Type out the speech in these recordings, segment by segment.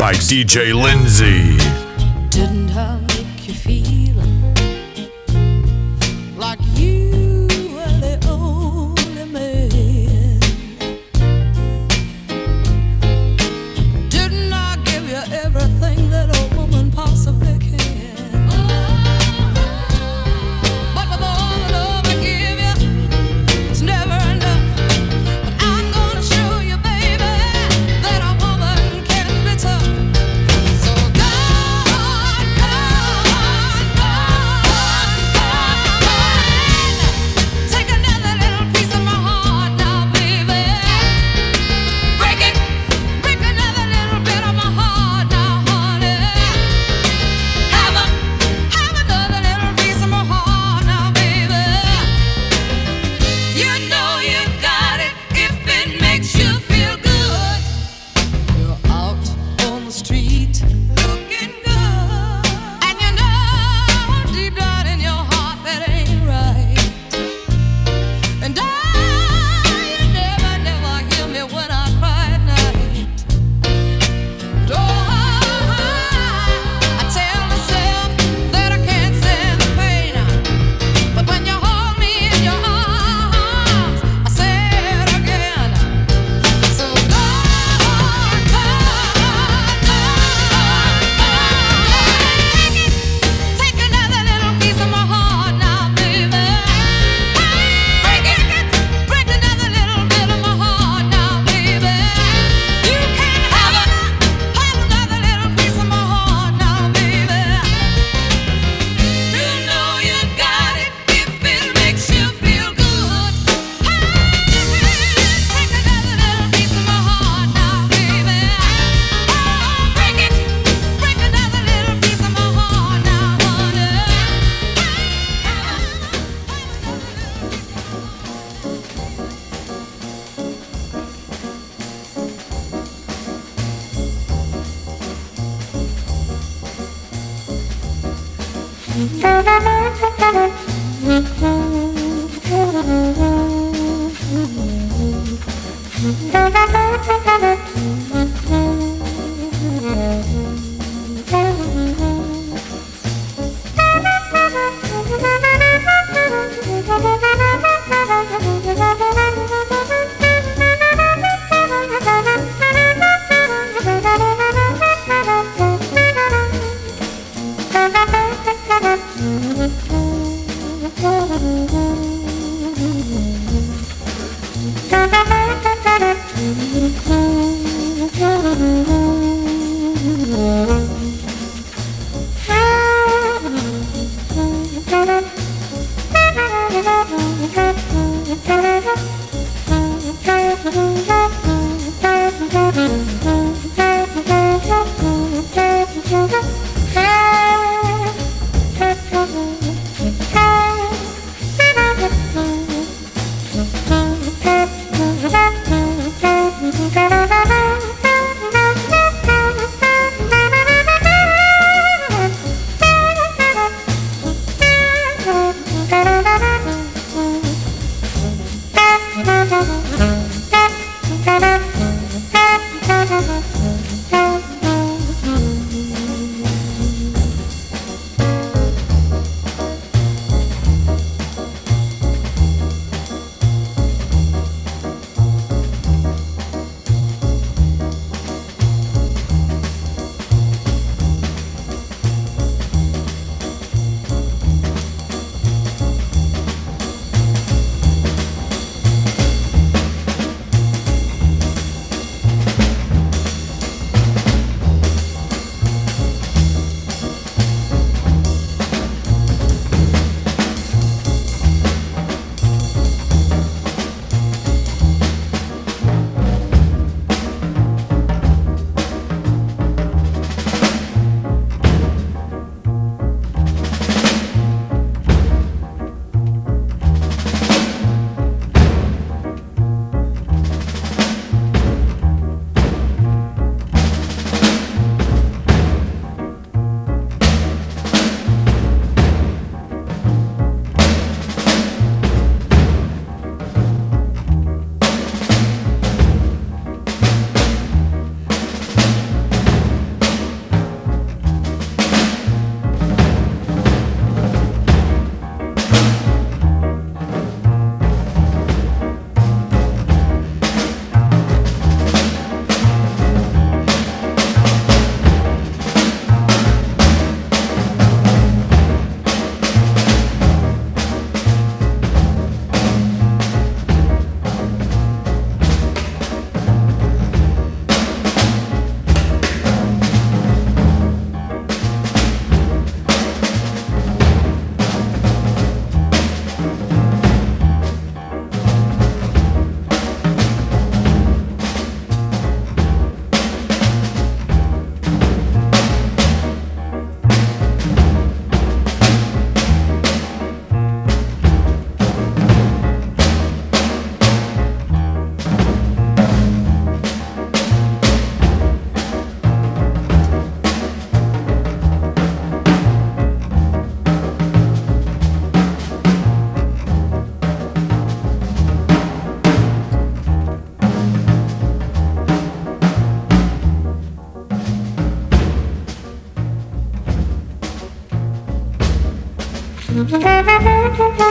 by DJ Lindsay. Thank you.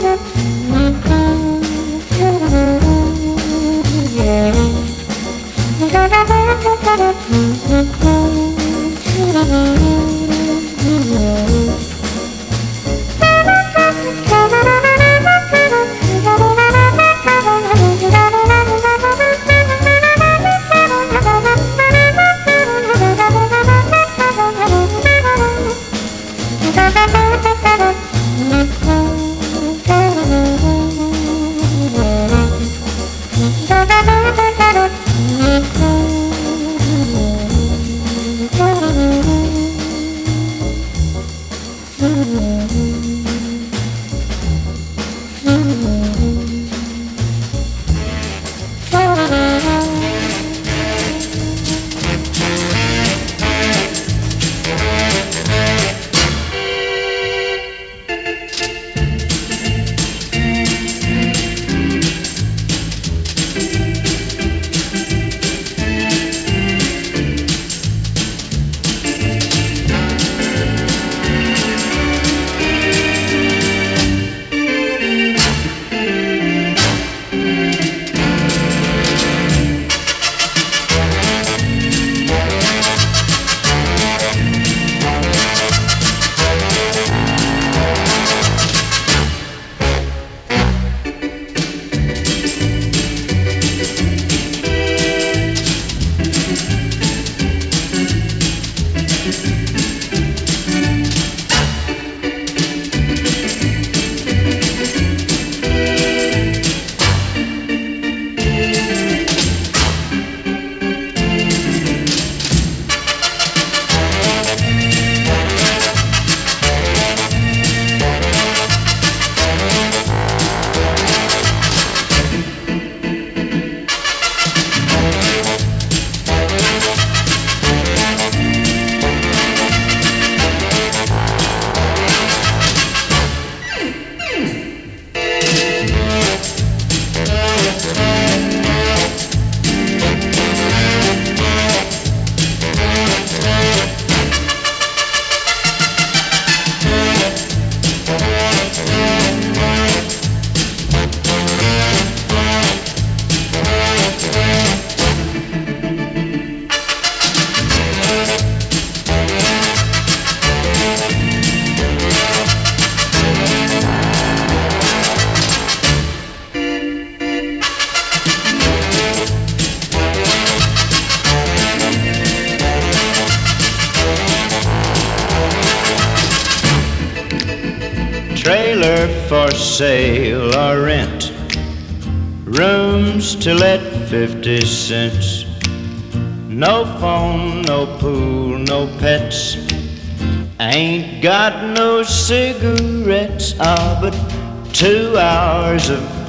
Mm-hmm.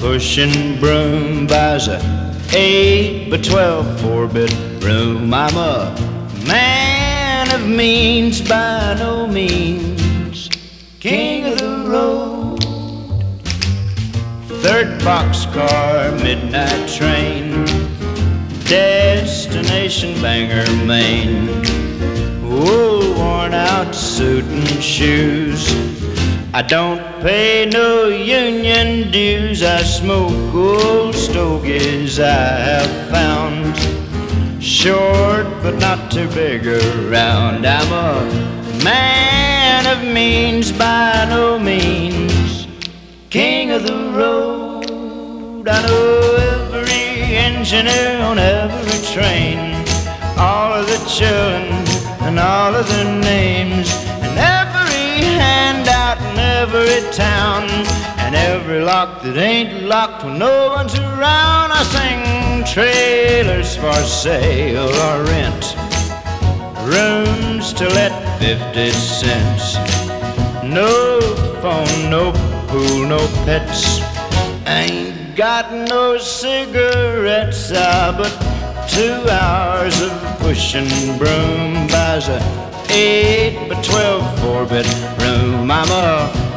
Pushing broom buys a eight by twelve four bedroom. I'm a man of means by no means, king of the road. Third boxcar, midnight train, destination Bangor, Maine. Wool worn out suit and shoes. I don't pay no union dues. I smoke old stogies I have found. Short but not too big around. I'm a man of means by no means king of the road. I know every engineer on every train, all of the children and all of their names, every town, and every lock that ain't locked when no one's around. I sing trailers for sale or rent, rooms to let 50 cents. No phone, no pool, no pets. Ain't got no cigarettes, ah, but two hours of pushing broom buys a eight by twelve four bedroom. I'm a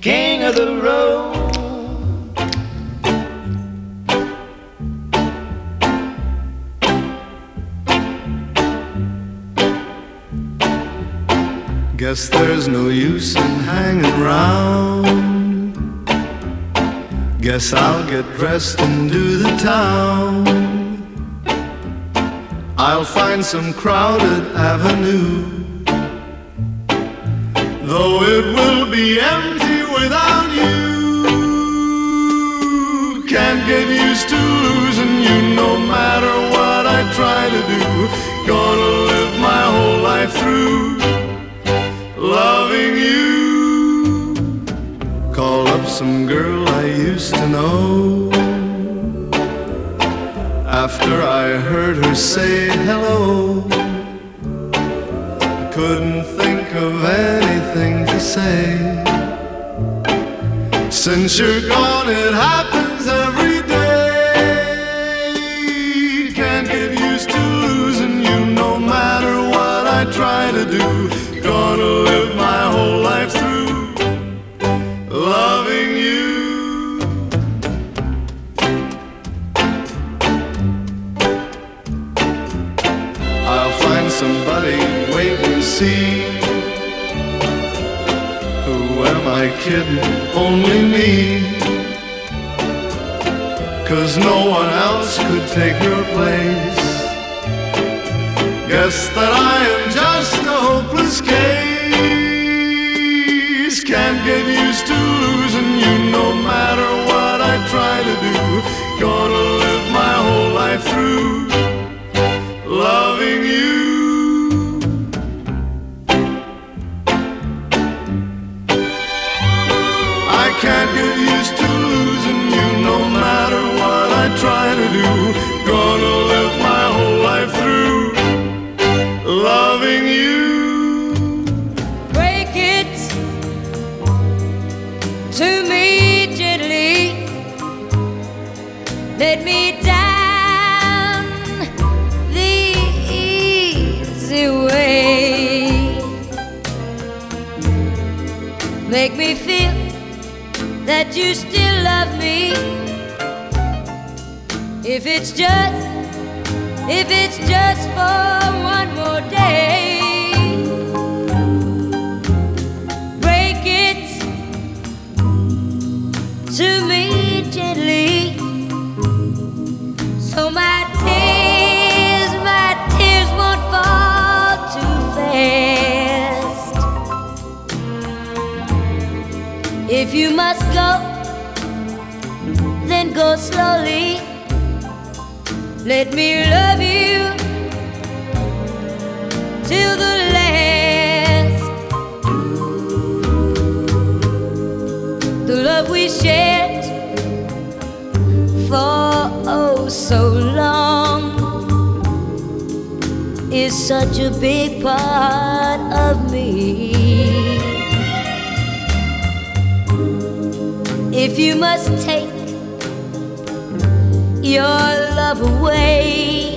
king of the road. Guess there's no use in hanging round. Guess I'll get dressed and do the town. I'll find some crowded avenue. Though it will be empty without you. Can't get used to losing you no matter what I try to do. Gonna live my whole life through loving you. Call up some girl I used to know. After I heard her say hello, couldn't think of anything to say. Since you're gone, it happens every day. Can't get used to losing you no matter what I try to do. Gonna live my whole life through loving you. I'll find somebody, wait and see. Kidding? Only me. Cause no one else could take your place. Guess that I am just a hopeless case. Can't get used to losing you no matter what I try to do. Gonna live my whole life through If it's just, if it's just for one more day let me love you till the last the love we shared for oh so long is such a big part of me. If you must take your love away,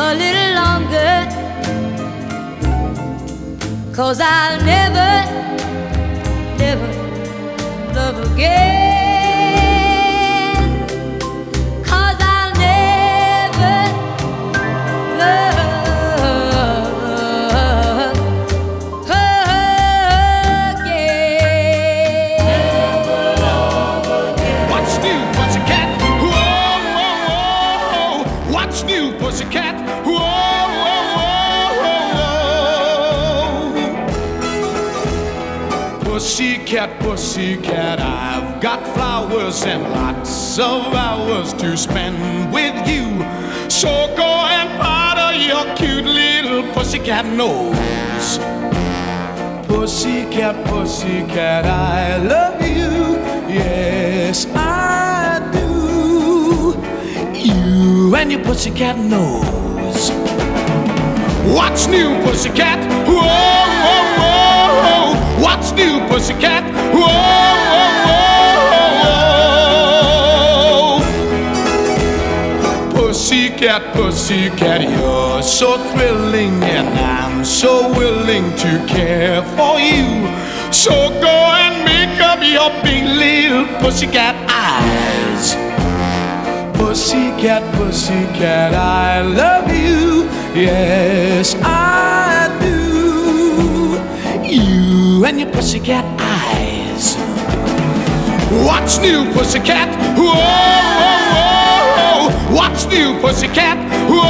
a little longer. Cause I'll never, never love again. Flowers and lots of hours to spend with you. So go and powder your cute little pussycat nose. Pussycat, pussycat, I love you. Yes, I do. You and your pussycat nose. What's new, pussycat? Whoa, whoa, whoa. What's new, pussycat? Whoa, pussycat, pussycat, you're so thrilling, and I'm so willing to care for you. So go and make up your big little pussycat eyes. Pussycat, pussycat, I love you. Yes, I do. You and your pussycat eyes. What's new, pussycat? Whoa. What's new, pussycat? Whoa,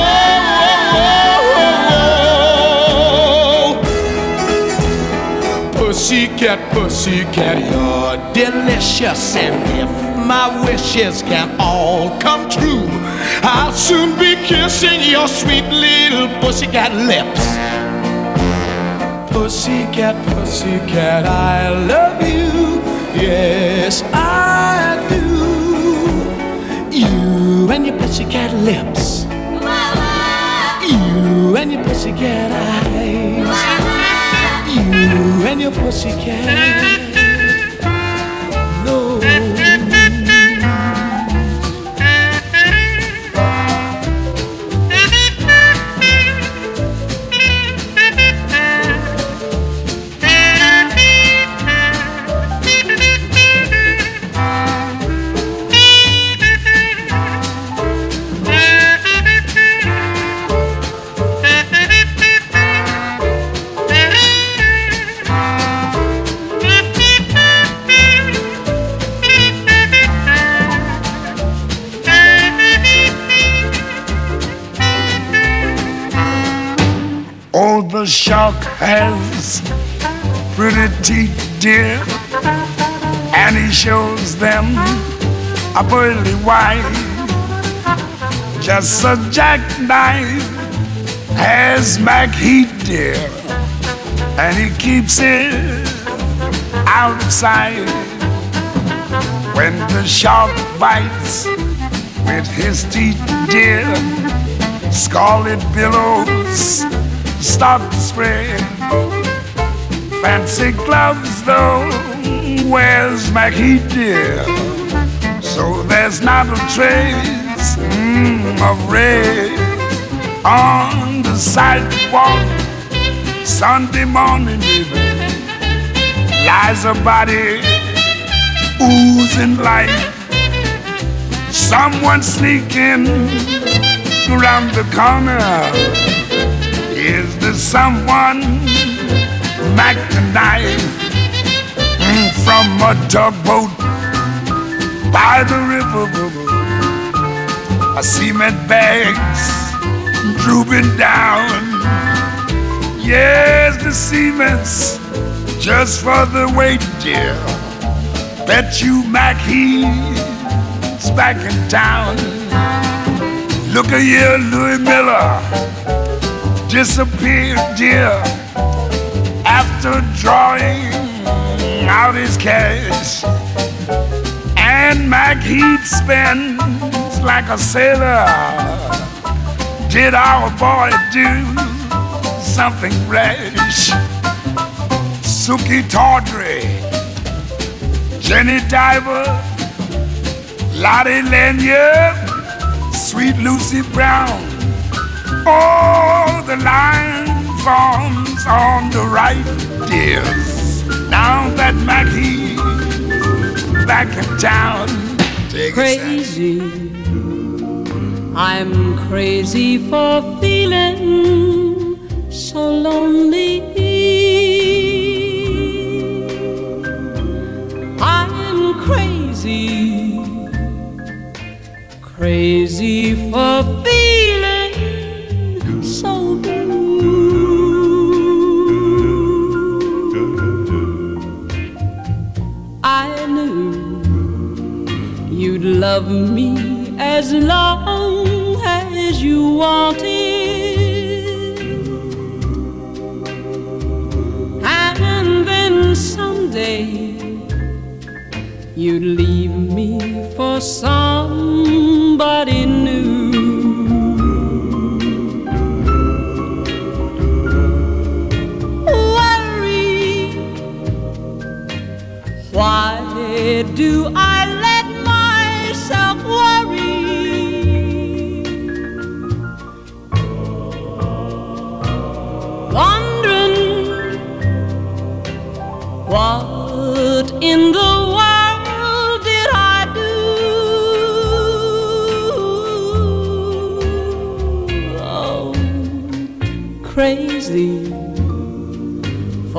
whoa, whoa. Pussycat, pussycat, you're delicious. And if my wishes can all come true, I'll soon be kissing your sweet little pussycat lips. Pussycat, pussycat, I love you. Yes, I pussycat lips. You and your pussycat eyes. You and your pussycat. Shark has pretty teeth, dear, and he shows them a pearly white. Just a jackknife has Macheath, dear, and he keeps it out of sight. When the shark bites with his teeth, dear, scarlet billows start to spread. Fancy gloves, though, wears Mackie dear. So there's not a trace mm, of red on the sidewalk. Sunday morning, baby, lies a body oozing light. Someone sneaking around the corner. Is there someone knife mm, from a tugboat by the river? A cement bags drooping down. Yes, the cement's just for the weight, dear. Bet you Mac he's back in town. Look at here, Louis Miller disappeared, dear, after drawing out his cash. And Macheath spends like a sailor. Did our boy do something rash? Suki Tawdry, Jenny Diver, Lotte Lenya, Sweet Lucy Brown. Oh, the line forms on the right, dears. Now that Mackie back in town. Crazy. I'm crazy for feeling so lonely. I'm crazy, crazy for feeling love me as long as you wanted. And then someday you'd leave me for somebody new. Worry, why do I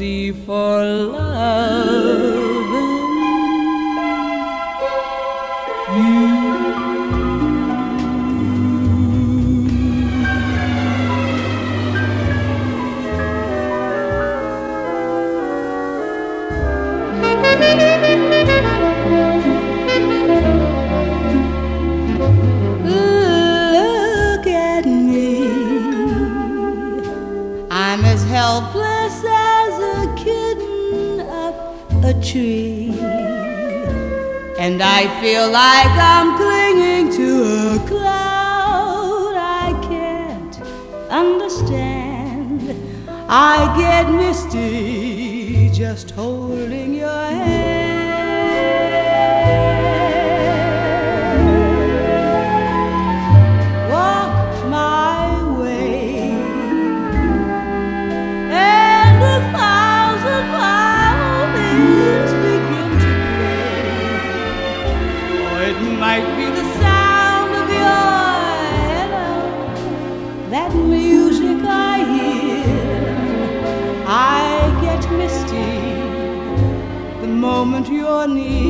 easy for love. I feel like I'm clinging to a cloud I can't understand. I get misty just holding your hand. money.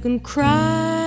you can cry.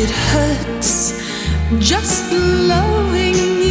it hurts just loving you.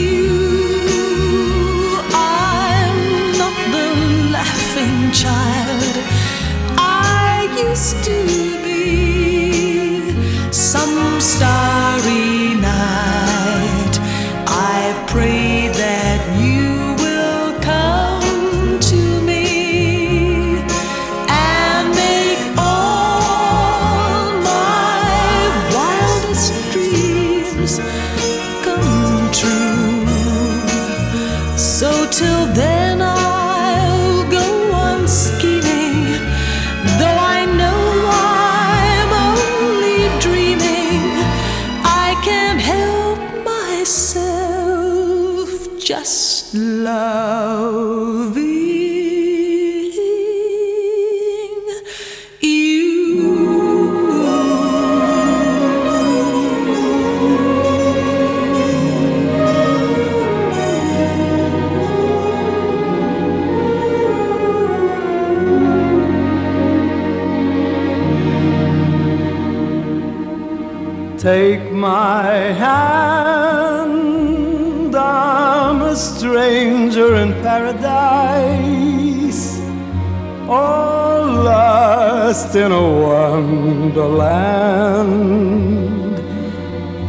all lost in a wonderland,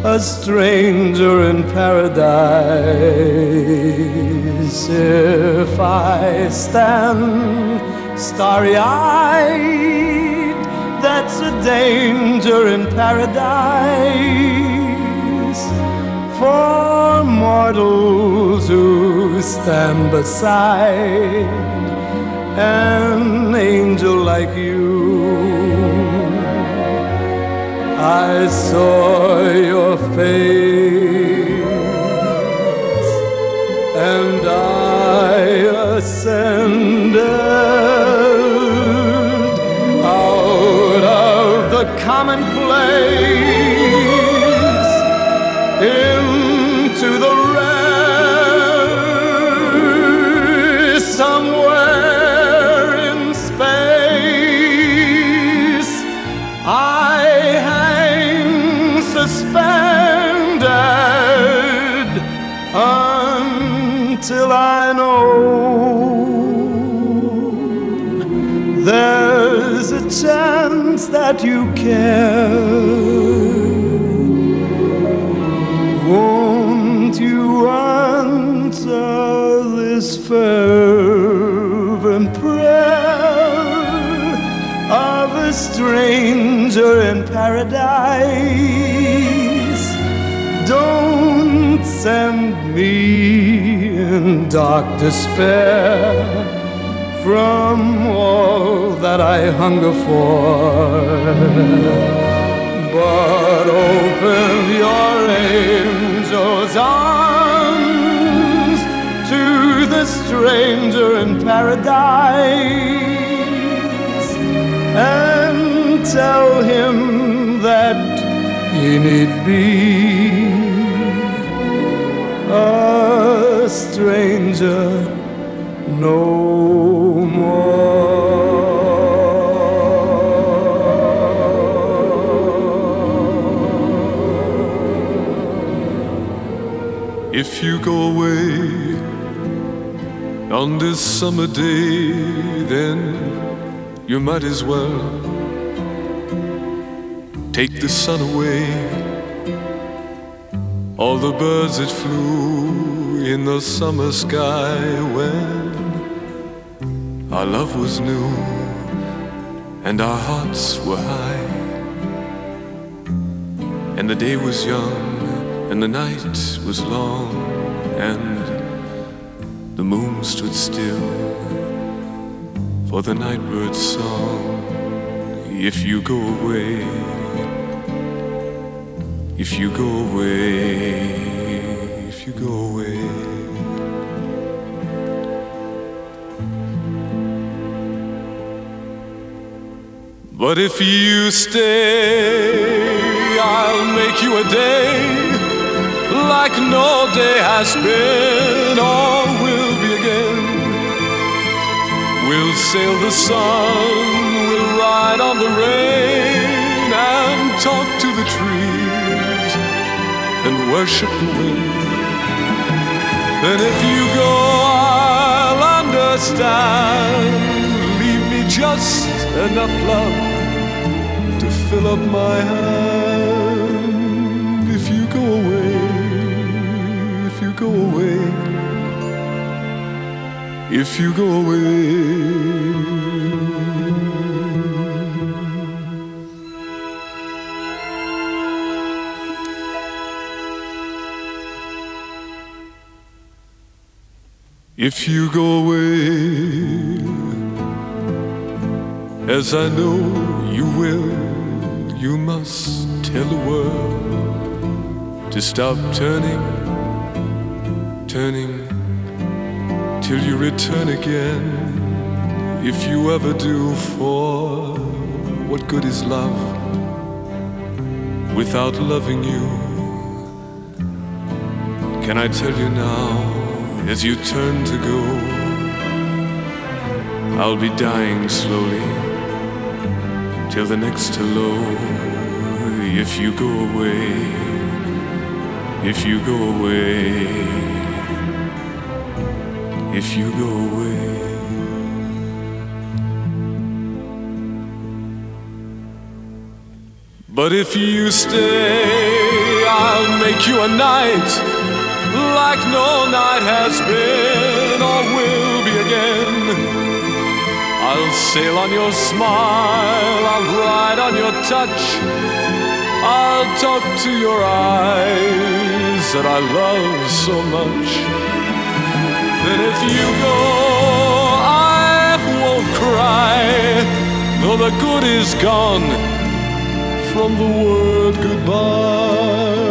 a stranger in paradise. If I stand starry eyed, that's a danger in paradise. For mortals who stand beside an angel like you. I saw your face and I ascended out of the commonplace into the care. Won't you answer this fervent prayer of a stranger in paradise? Don't send me in dark despair from all that I hunger for. But open your angel's arms to the stranger in paradise and tell him that he need be a stranger no If you go away on this summer day, then you might as well take the sun away. All the birds that flew in the summer sky when our love was new and our hearts were high, and the day was young and the night was long, and the moon stood still for the nightbird's song. If you go away, if you go away, if you go away. But if you stay, I'll make you a day no day has been or will be again. We'll sail the sun, we'll ride on the rain and talk to the trees and worship the wind. Then if you go, I'll understand. Leave me just enough love to fill up my hand. If you go away. If you go away, as I know you will, you must tell the world to stop turning, turning till you return again. If you ever do, for what good is love without loving you? Can I tell you now? as you turn to go. I'll be dying slowly till the next hello. If you go away, if you go away, if you go away. But if you stay, I'll make you a night like no night has been or will be again. I'll sail on your smile, I'll ride on your touch, I'll talk to your eyes that I love so much. Then if you go, I won't cry, though the good is gone from the word goodbye.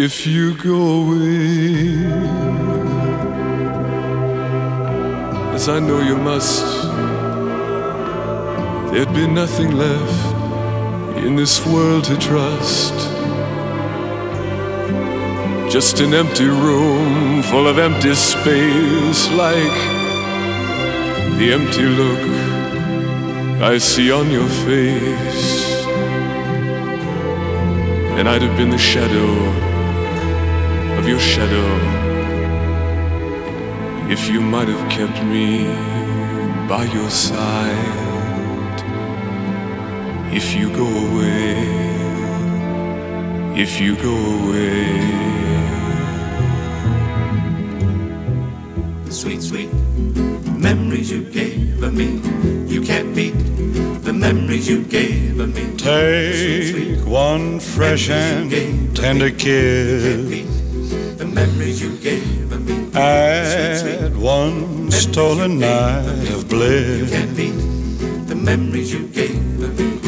If you go away, as I know you must, there'd be nothing left in this world to trust Just an empty room full of empty space, like the empty look I see on your face. And I'd have been the shadow your shadow if you might have kept me by your side. If you go away, if you go away. Sweet, sweet memories you gave of me. You can't beat the memories you gave of me. Take one fresh and tender kiss. Stolen night of bliss. Can't beat the memories you gave me.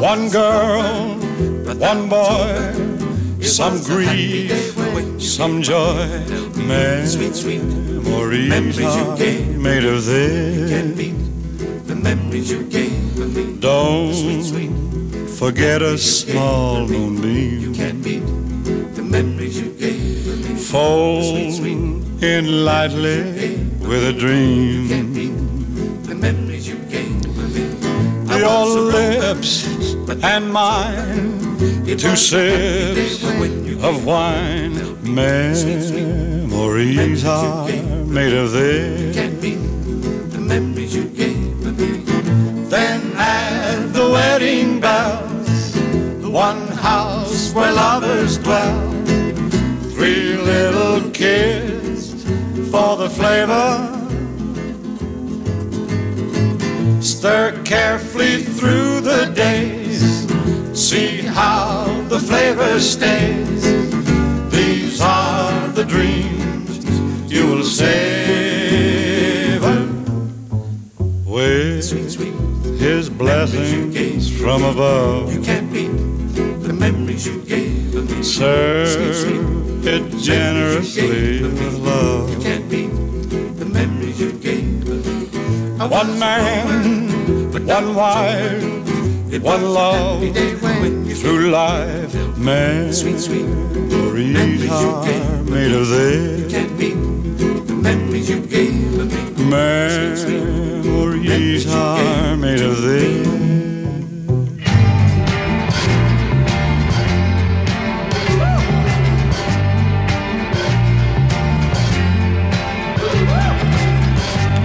One girl, one boy, some grief, some joy. Memories are made of this. The memories you gave me. Don't forget a small moonbeam. Can't beat the memories you gave me. Fold in lightly with a dream. The memories you gave me. Your lips and mine, two sips of wine. Memories are made of this. Flavor stays. These are the dreams you will savor with his blessings from above. You can't beat the memories you gave me. Serve it generously with love. You can't beat the memories you gave me. One man, one wife, one love through life. Memories are made of this. Can't beat the memories you gave me. Memories are made of this.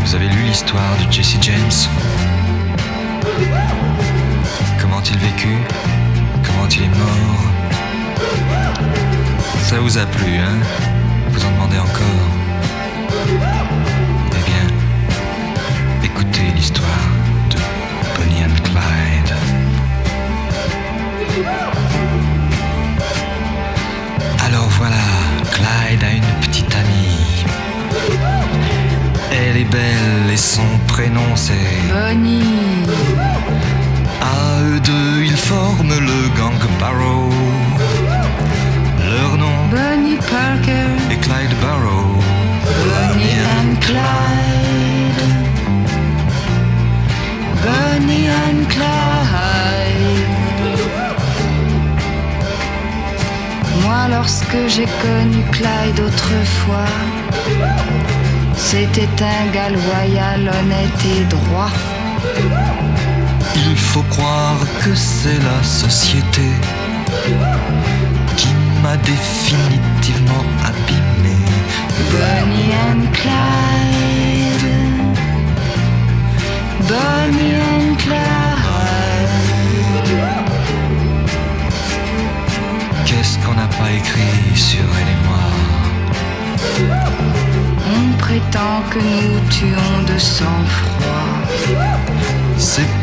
Vous avez lu l'histoire de Jesse James? Comment il vécut? Comment il est mort? Ça vous a plu, hein? Vous en demandez encore? Eh bien, écoutez l'histoire de Bonnie and Clyde. Alors voilà, Clyde a une petite amie. Elle est belle et son prénom c'est Bonnie. Eux deux, ils forment le gang Barrow. Leur nom Bonnie Parker. est Clyde Barrow. Bonnie and Clyde. Bonnie and Clyde. Moi, lorsque j'ai connu Clyde autrefois, c'était un gars loyal, honnête et droit. Il faut croire que c'est la société qui m'a définitivement abîmé. Bonnie and Clyde. Bonnie and Clyde. Qu'est-ce qu'on n'a pas écrit sur elle et moi? On prétend que nous tuons de sang-froid. C'est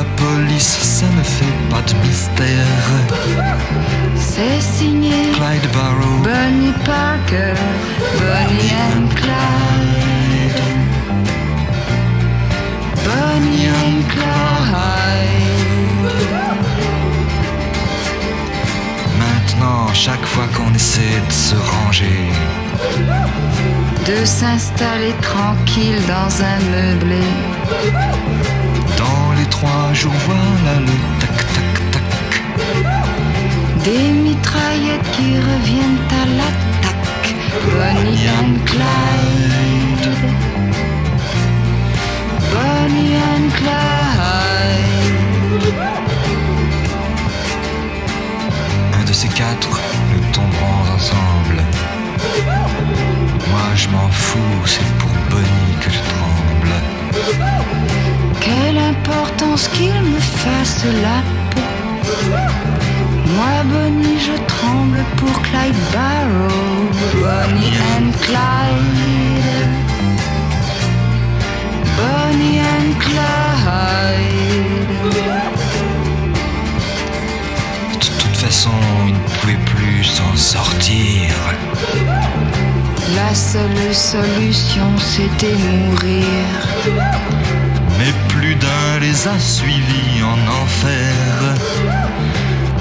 La police ça ne fait pas de mystère. C'est signé Clyde Barrow, Bonnie Parker, Bonnie and Clyde. Bonnie and Clyde. Maintenant, chaque fois qu'on essaie de se ranger, De s'installer tranquille dans un meublé. Trois jours, voilà le tac tac tac. Des mitraillettes qui reviennent à l'attaque. Bonnie and Clyde. Bonnie and Clyde. Un de ces quatre, nous tomberons ensemble. Moi je m'en fous, c'est pour Bonnie que je tremble. Quelle importance qu'il me fasse la peau. Moi, Bonnie, je tremble pour Clyde Barrow. Bonnie and Clyde. Bonnie and Clyde. De toute façon, il ne pouvait plus s'en sortir. La seule solution, c'était mourir. Mais plus d'un les a suivis en enfer.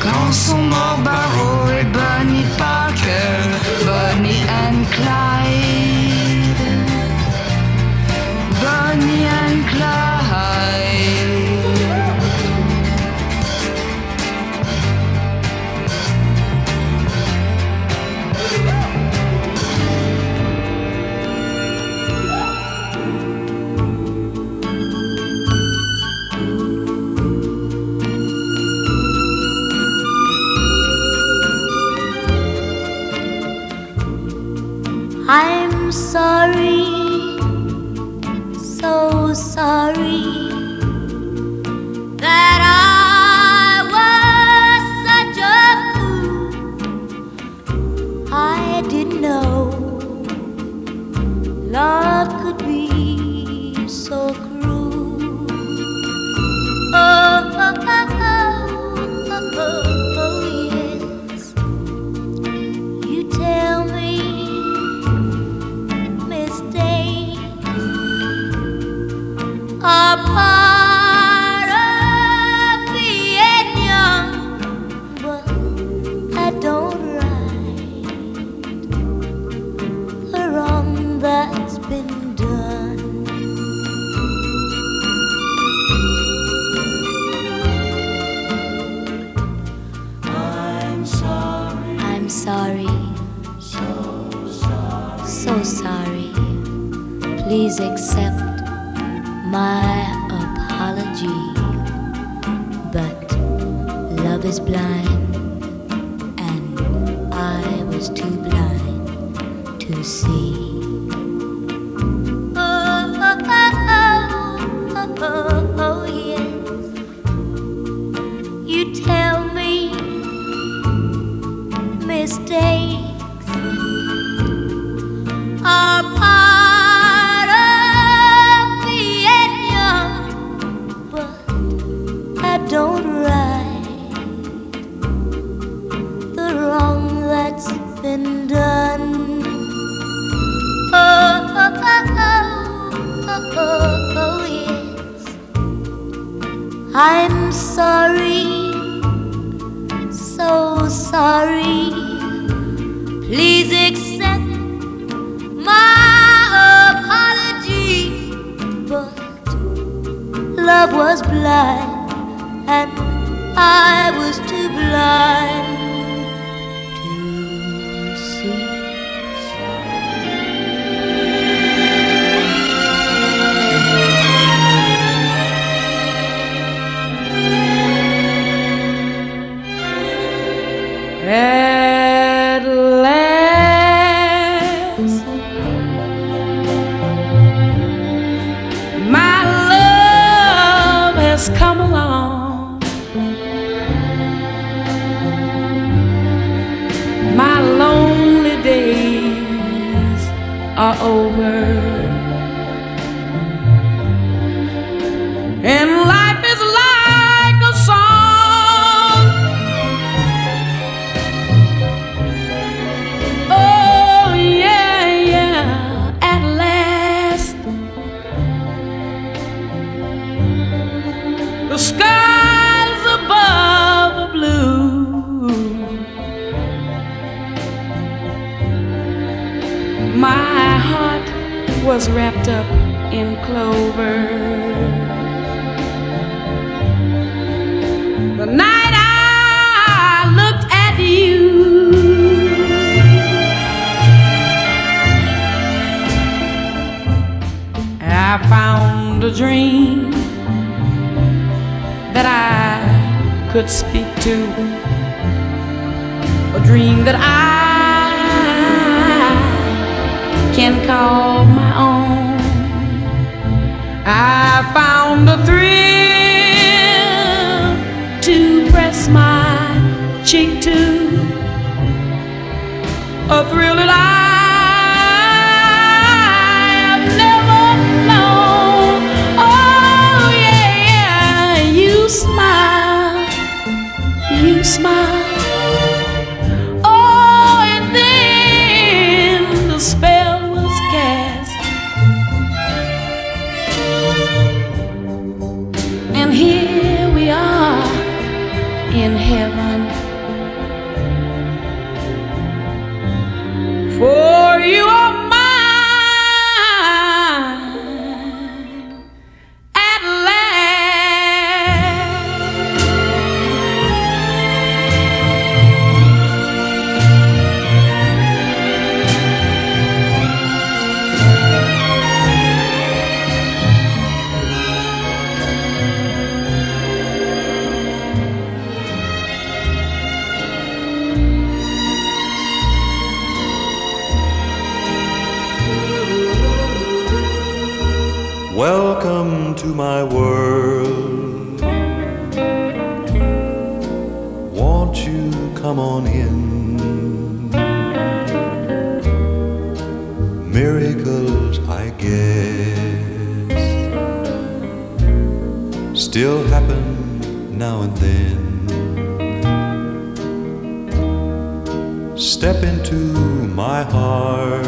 Quand sont morts Barrow et Bonnie Parker, Bonnie and Clyde. Sorry, Step into my heart.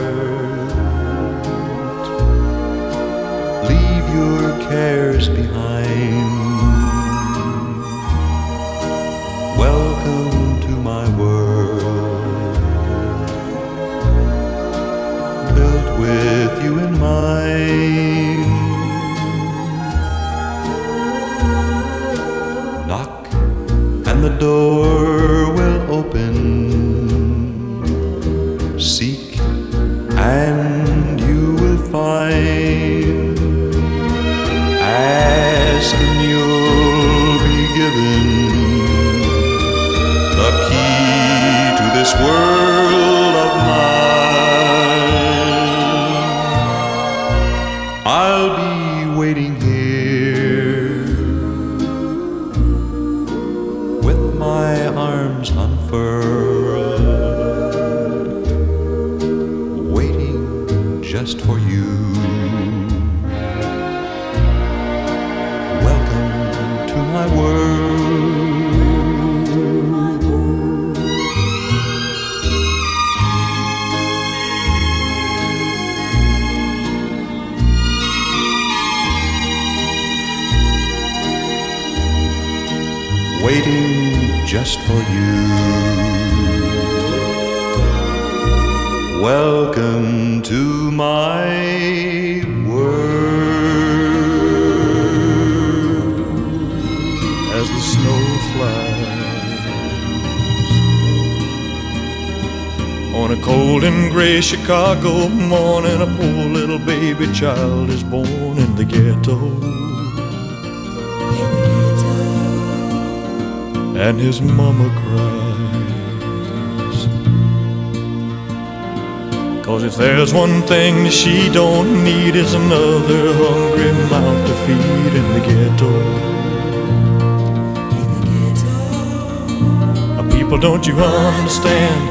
leave your cares behind. Welcome to my world, built with you in mind. Knock, and the door gray Chicago morning. A poor little baby child is born in the ghetto. And his mama cries. Cause if there's one thing she don't need is another hungry mouth to feed in the ghetto. People, don't you understand?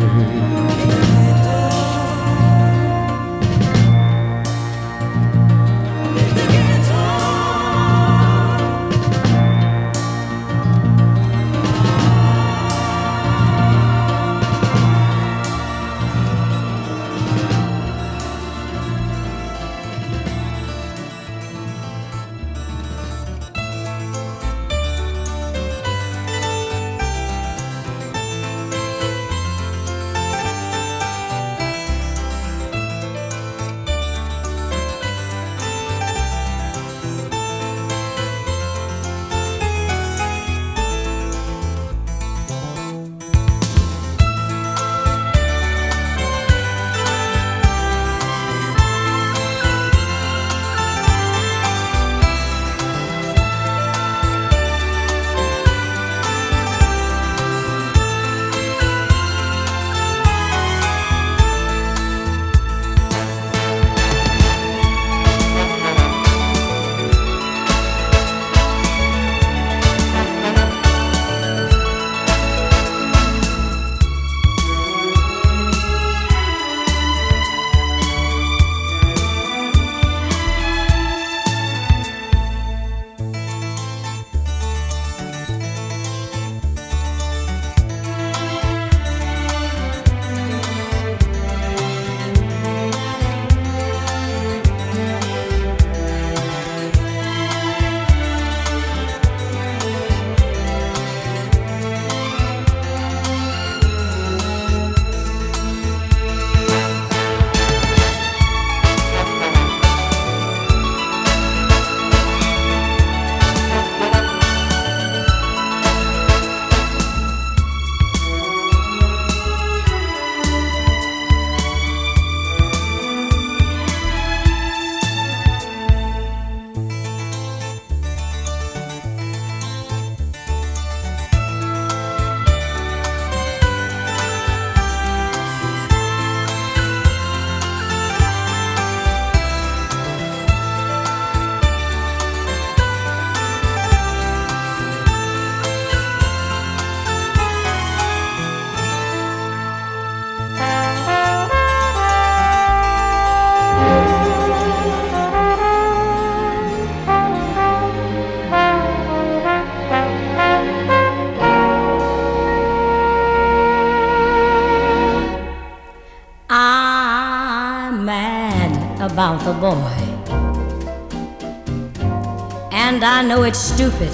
Stupid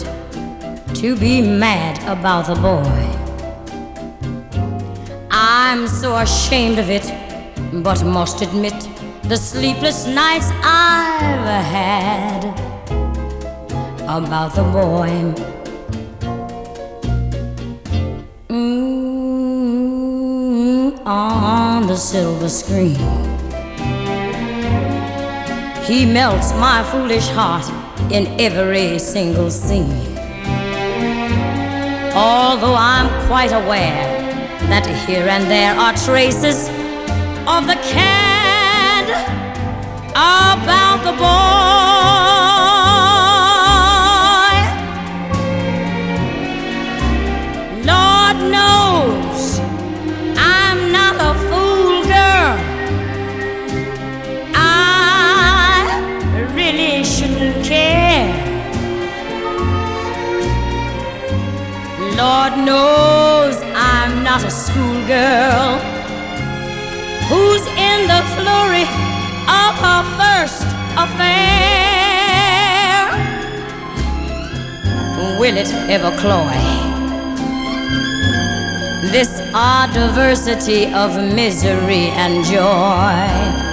to be mad about the boy. I'm so ashamed of it, but must admit the sleepless nights I've had about the boy. Mm, on the silver screen. He melts my foolish heart in every single scene. Although I'm quite aware that here and there are traces of the cad about the boy. Lord knows knows I'm not a schoolgirl who's in the flurry of her first affair. Will it ever cloy? This odd diversity of misery and joy.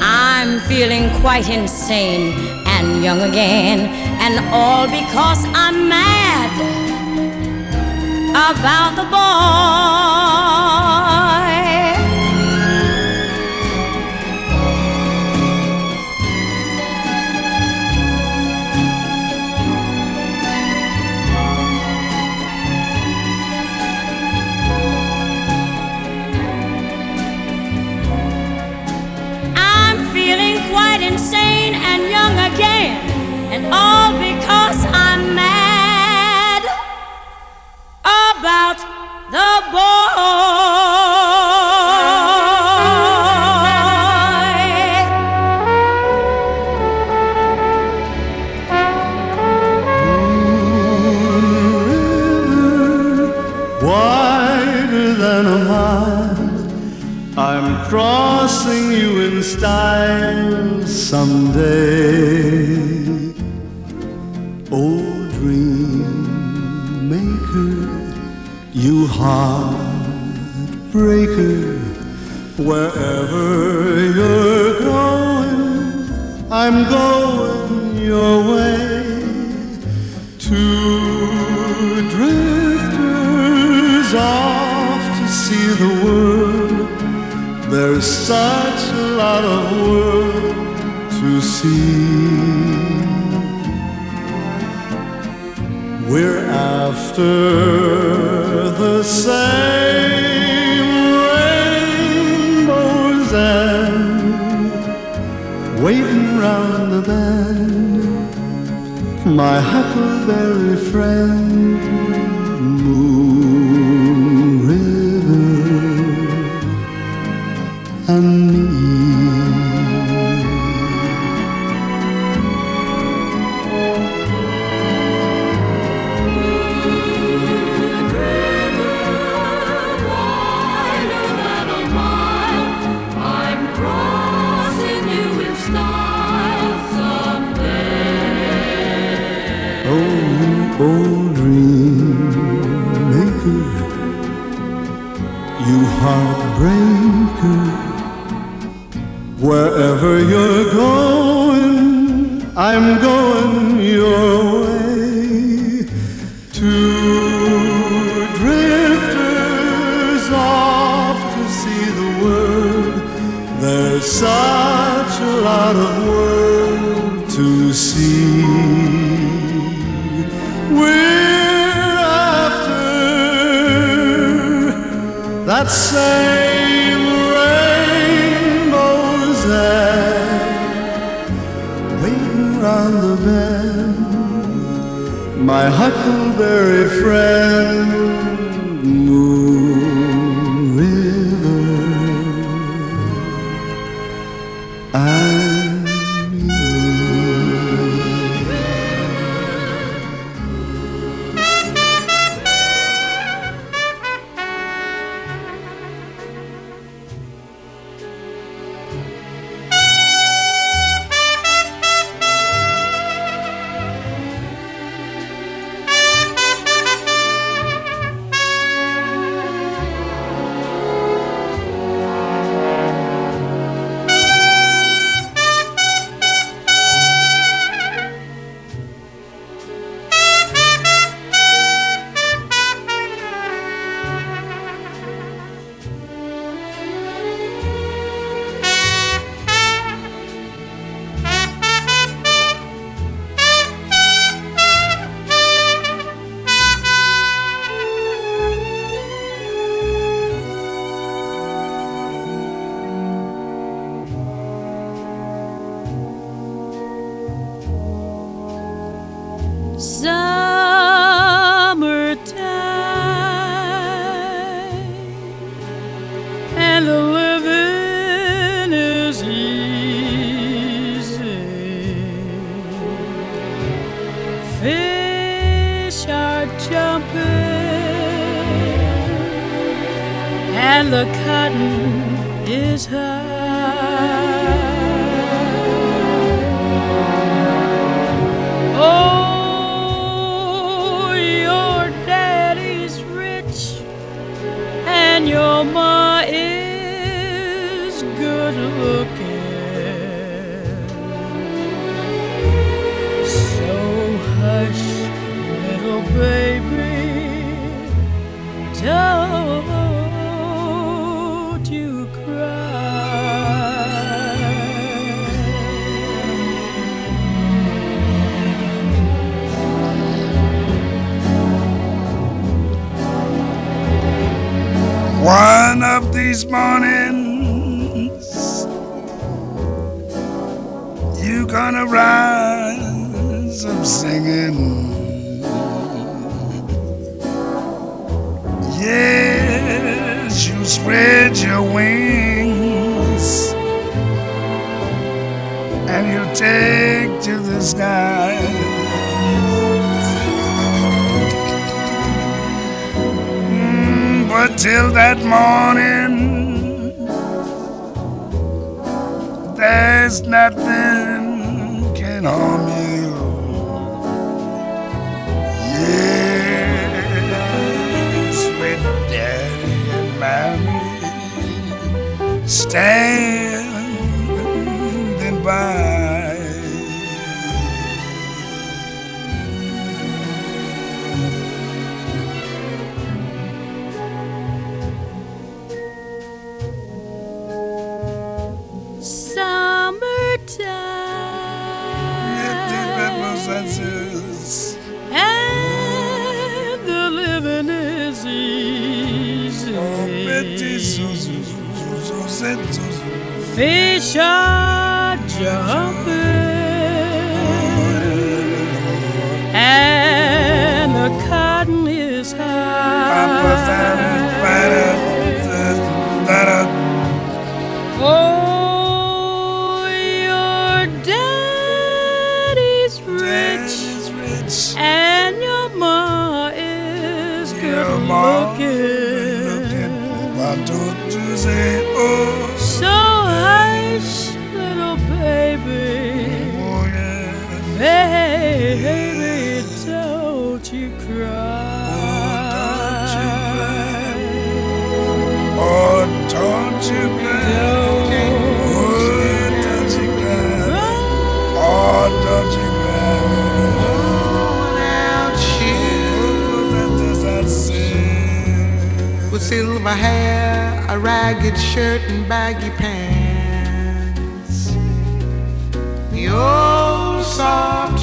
I'm feeling quite insane and young again, and all because I'm mad about the boy. I'm feeling quite insane and young again, and all because I'm mad about the wider wherever you're going, I'm going your way. Two drifters off to see the world. There's such a lot of world to see. We're after the same round the bend. My huckleberry friend, is high. Oh, your daddy's rich and your ma is good looking. So hush, little baby, don't One of these mornings, you're gonna rise up singing. Yes, you spread your wings and you take to the sky. Mm, But till that morning, there's nothing can harm you. Yes, with daddy and mommy standing Fecha! Baby, don't you cry. Oh, don't you cry. Oh, don't you cry. Oh, don't you cry. with silver hair, a ragged shirt, and baggy pants. The old soft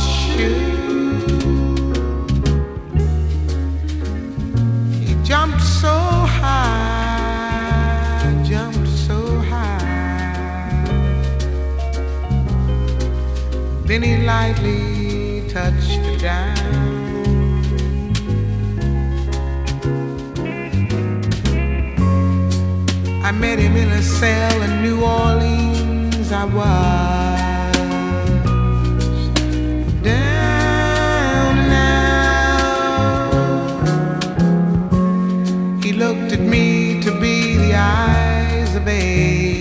Then he lightly touched the down. I met him in a cell in New Orleans. I was down now. He looked at me to be the eyes of age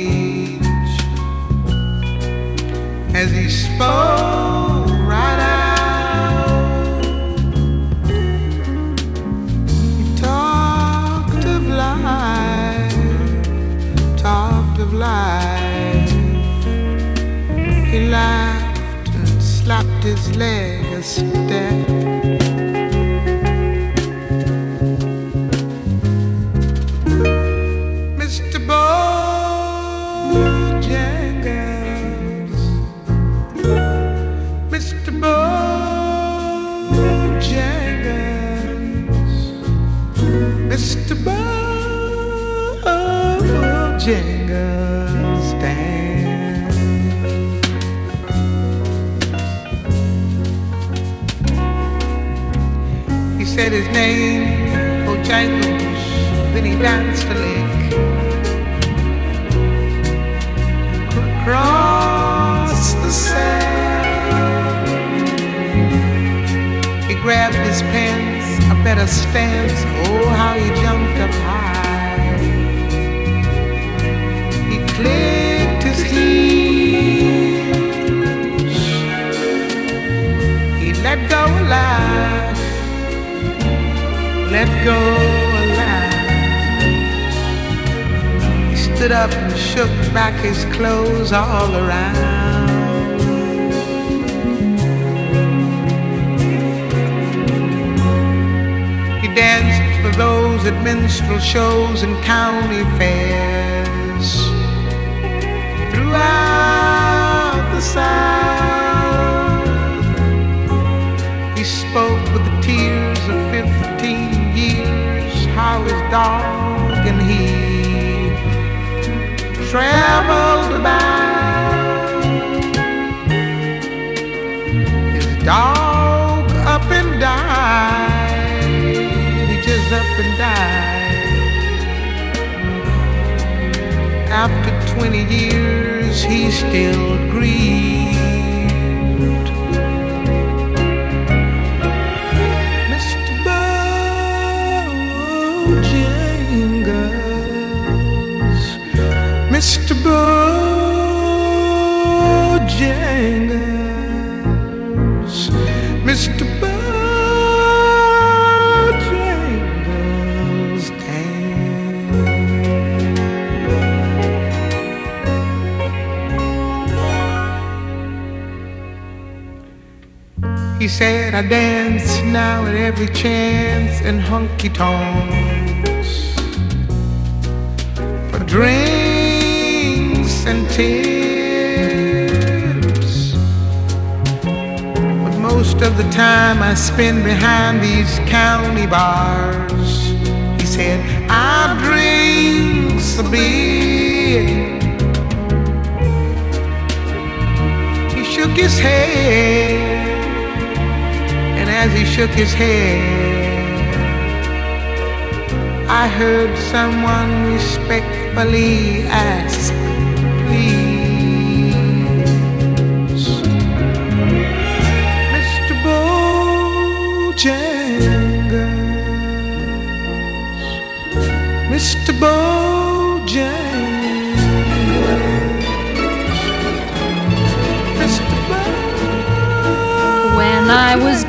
his leg a step. For Bojangles, then he danced a lick across the sand. He grabbed his pants, a better stance. Oh, how he jumped up high. He clicked his heels. He let go alive let go alive. He stood up and shook back his clothes all around. He danced for those at minstrel shows and county fairs. Throughout the South, he spoke with the tears of fifteen how his dog and he traveled about. His dog up and died. He just up and died. After 20 years, he still grieved. Mr. He said, I dance now at every chance in honky tonks and tips. But most of the time I spend behind these county bars. He said, I drink a beer. He shook his head. And as he shook his head, I heard someone respectfully ask,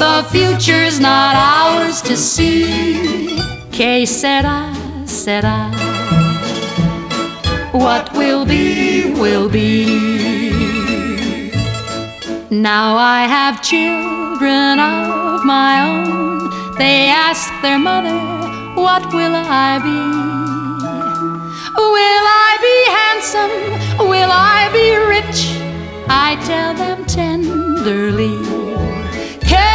The future's not ours to see. Que sera, sera. What will be, will be. Now I have children of my own. They ask their mother, What will I be? Will I be handsome? Will I be rich? I tell them tenderly.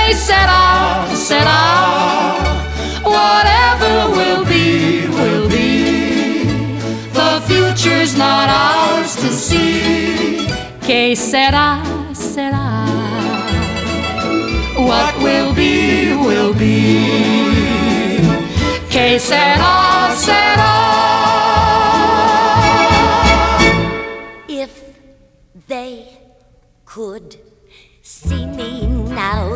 Que sera, sera. Whatever will be, will be. The future's not ours to see. Que sera, sera. What will be, will be. Que sera, sera. If they could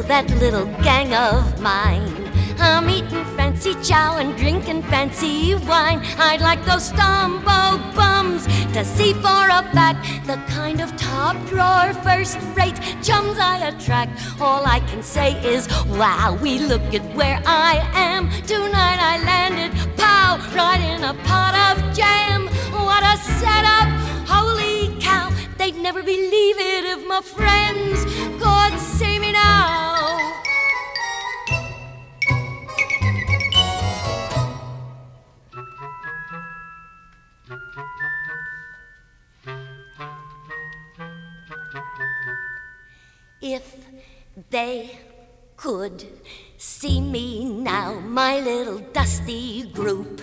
that little gang of mine. I'm eating fancy chow and drinking fancy wine. I'd like those Stumbo bums to see for a fact the kind of top drawer, first rate chums I attract. All I can say is, wow, we look at where I am. Tonight I landed, pow, right in a pot of jam. What a setup! Holy cow, they'd never believe it if my friends could see if they could see me now, my little dusty group.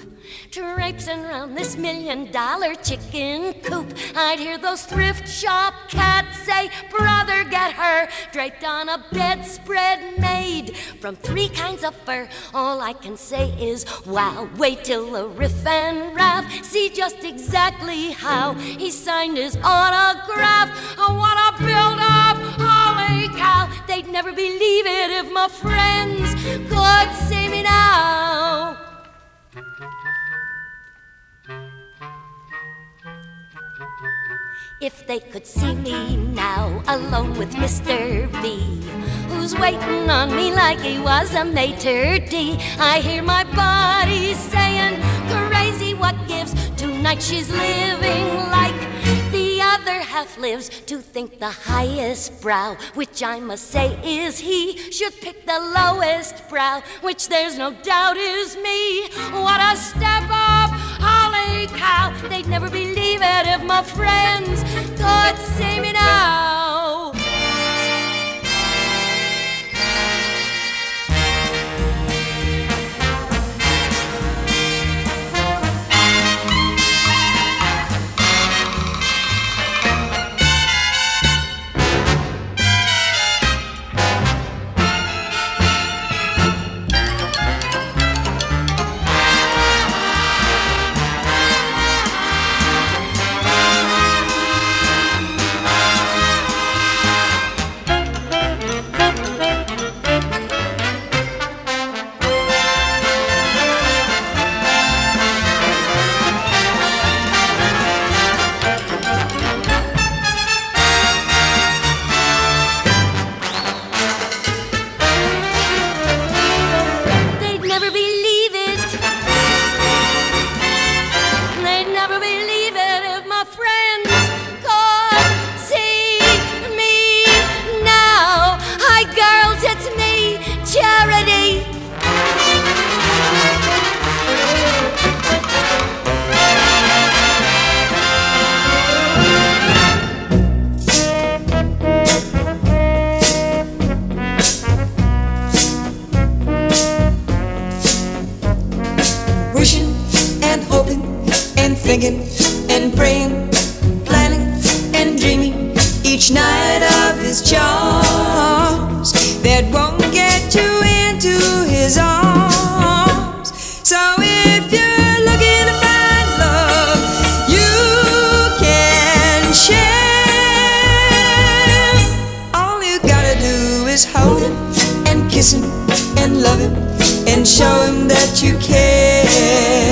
Traipsing around this million dollar chicken coop, I'd hear those thrift shop cats say, Brother, get her draped on a bedspread made from three kinds of fur. All I can say is, Wow, wait till the riff and raff see just exactly how he signed his autograph. I wanna build they'd never believe it if my friends could see me now. If they could see me now alone with Mr. B, who's waiting on me like he was a maitre d'. I hear my body saying, crazy what gives. Tonight she's living like other half lives. To think the highest brow, which I must say is he, should pick the lowest brow, which there's no doubt is me. What a step up! Holy cow! They'd never believe it if my friends could see me now. Thinking and praying, planning and dreaming each night of his charms that won't get you into his arms. So if you're looking to find love, you can share. All you gotta do is hold him and kiss him and love him and show him that you care.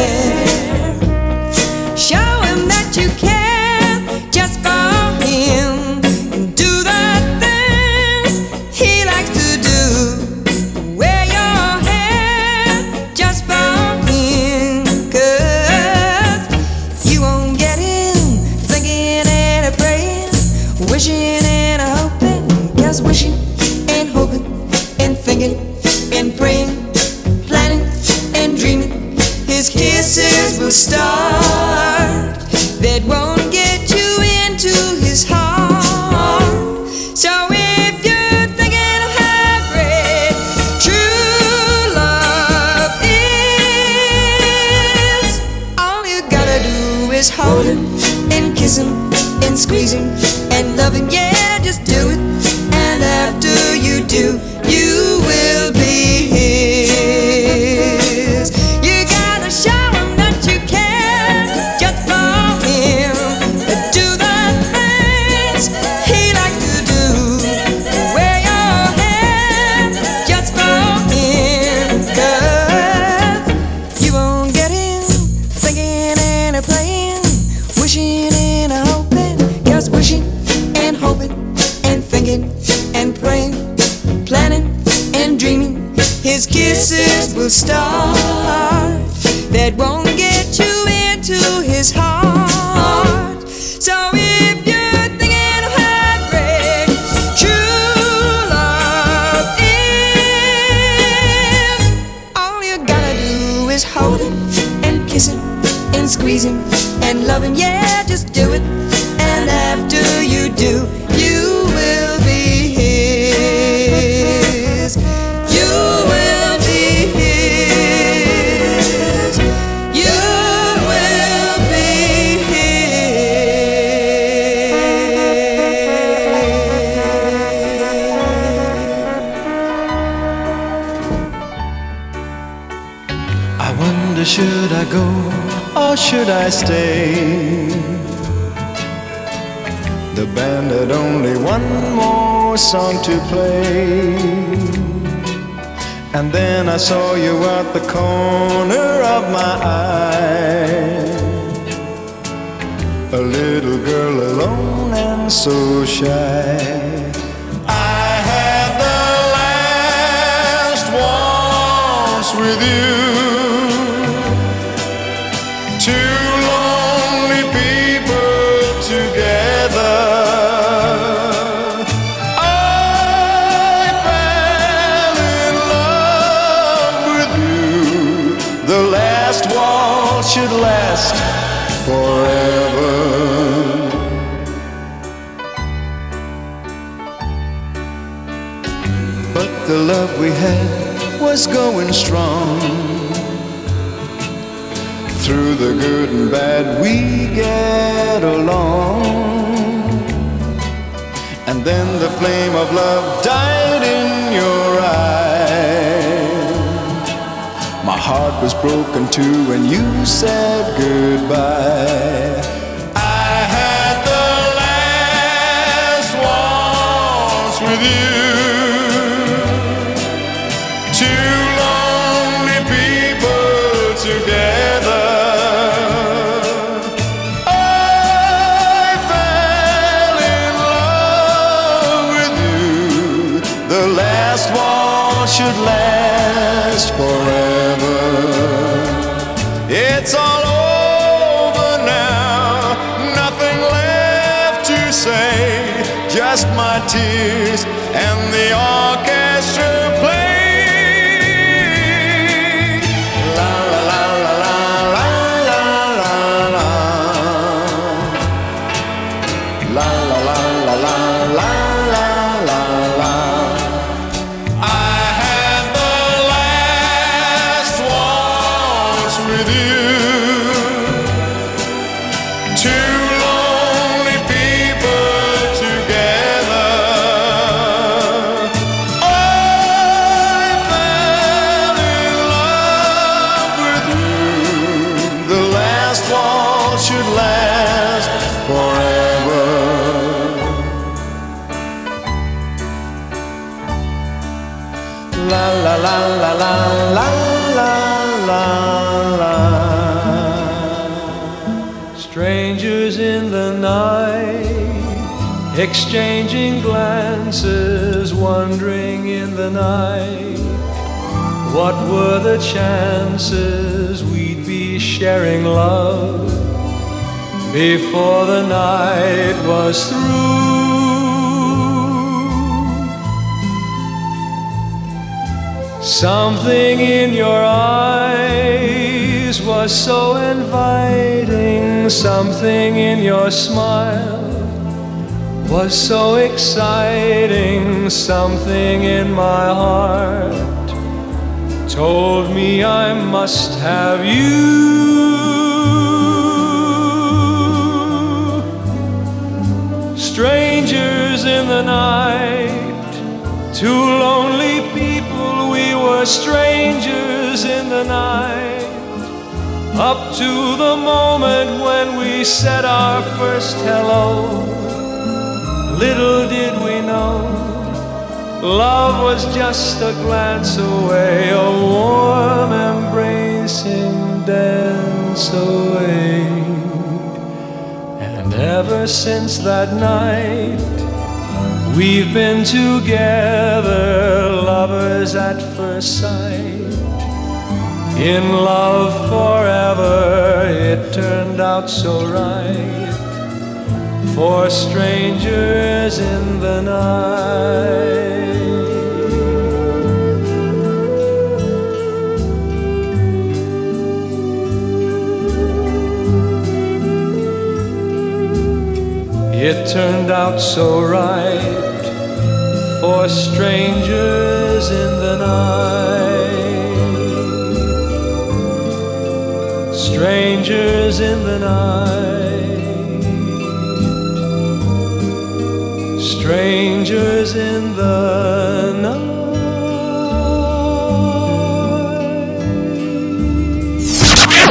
Wonder should I go or should I stay? The band had only one more song to play. And then I saw you at the corner of my eye. A little girl alone and so shy. I had the last waltz with you. Should last forever. But the love we had was going strong. Through the good and bad, we get along. And then the flame of love died in your eyes. Heart was broken too when you said goodbye. I had the last waltz with you. la la la la la la la Strangers in the night Exchanging glances Wandering in the night. What were the chances We'd be sharing love Before the night was through? Something in your eyes was so inviting, something in your smile was so exciting, something in my heart told me I must have you. Strangers in the night, two lonely people, were strangers in the night. Up to the moment when we said our first hello, little did we know, love was just a glance away, a warm embracing dance away. And ever since that night, we've been together, lovers at first sight. In love forever, it turned out so right for strangers in the night. It turned out so right for strangers in the night. Strangers in the night. Strangers in the night.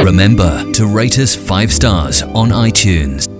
Remember to rate us five stars on iTunes.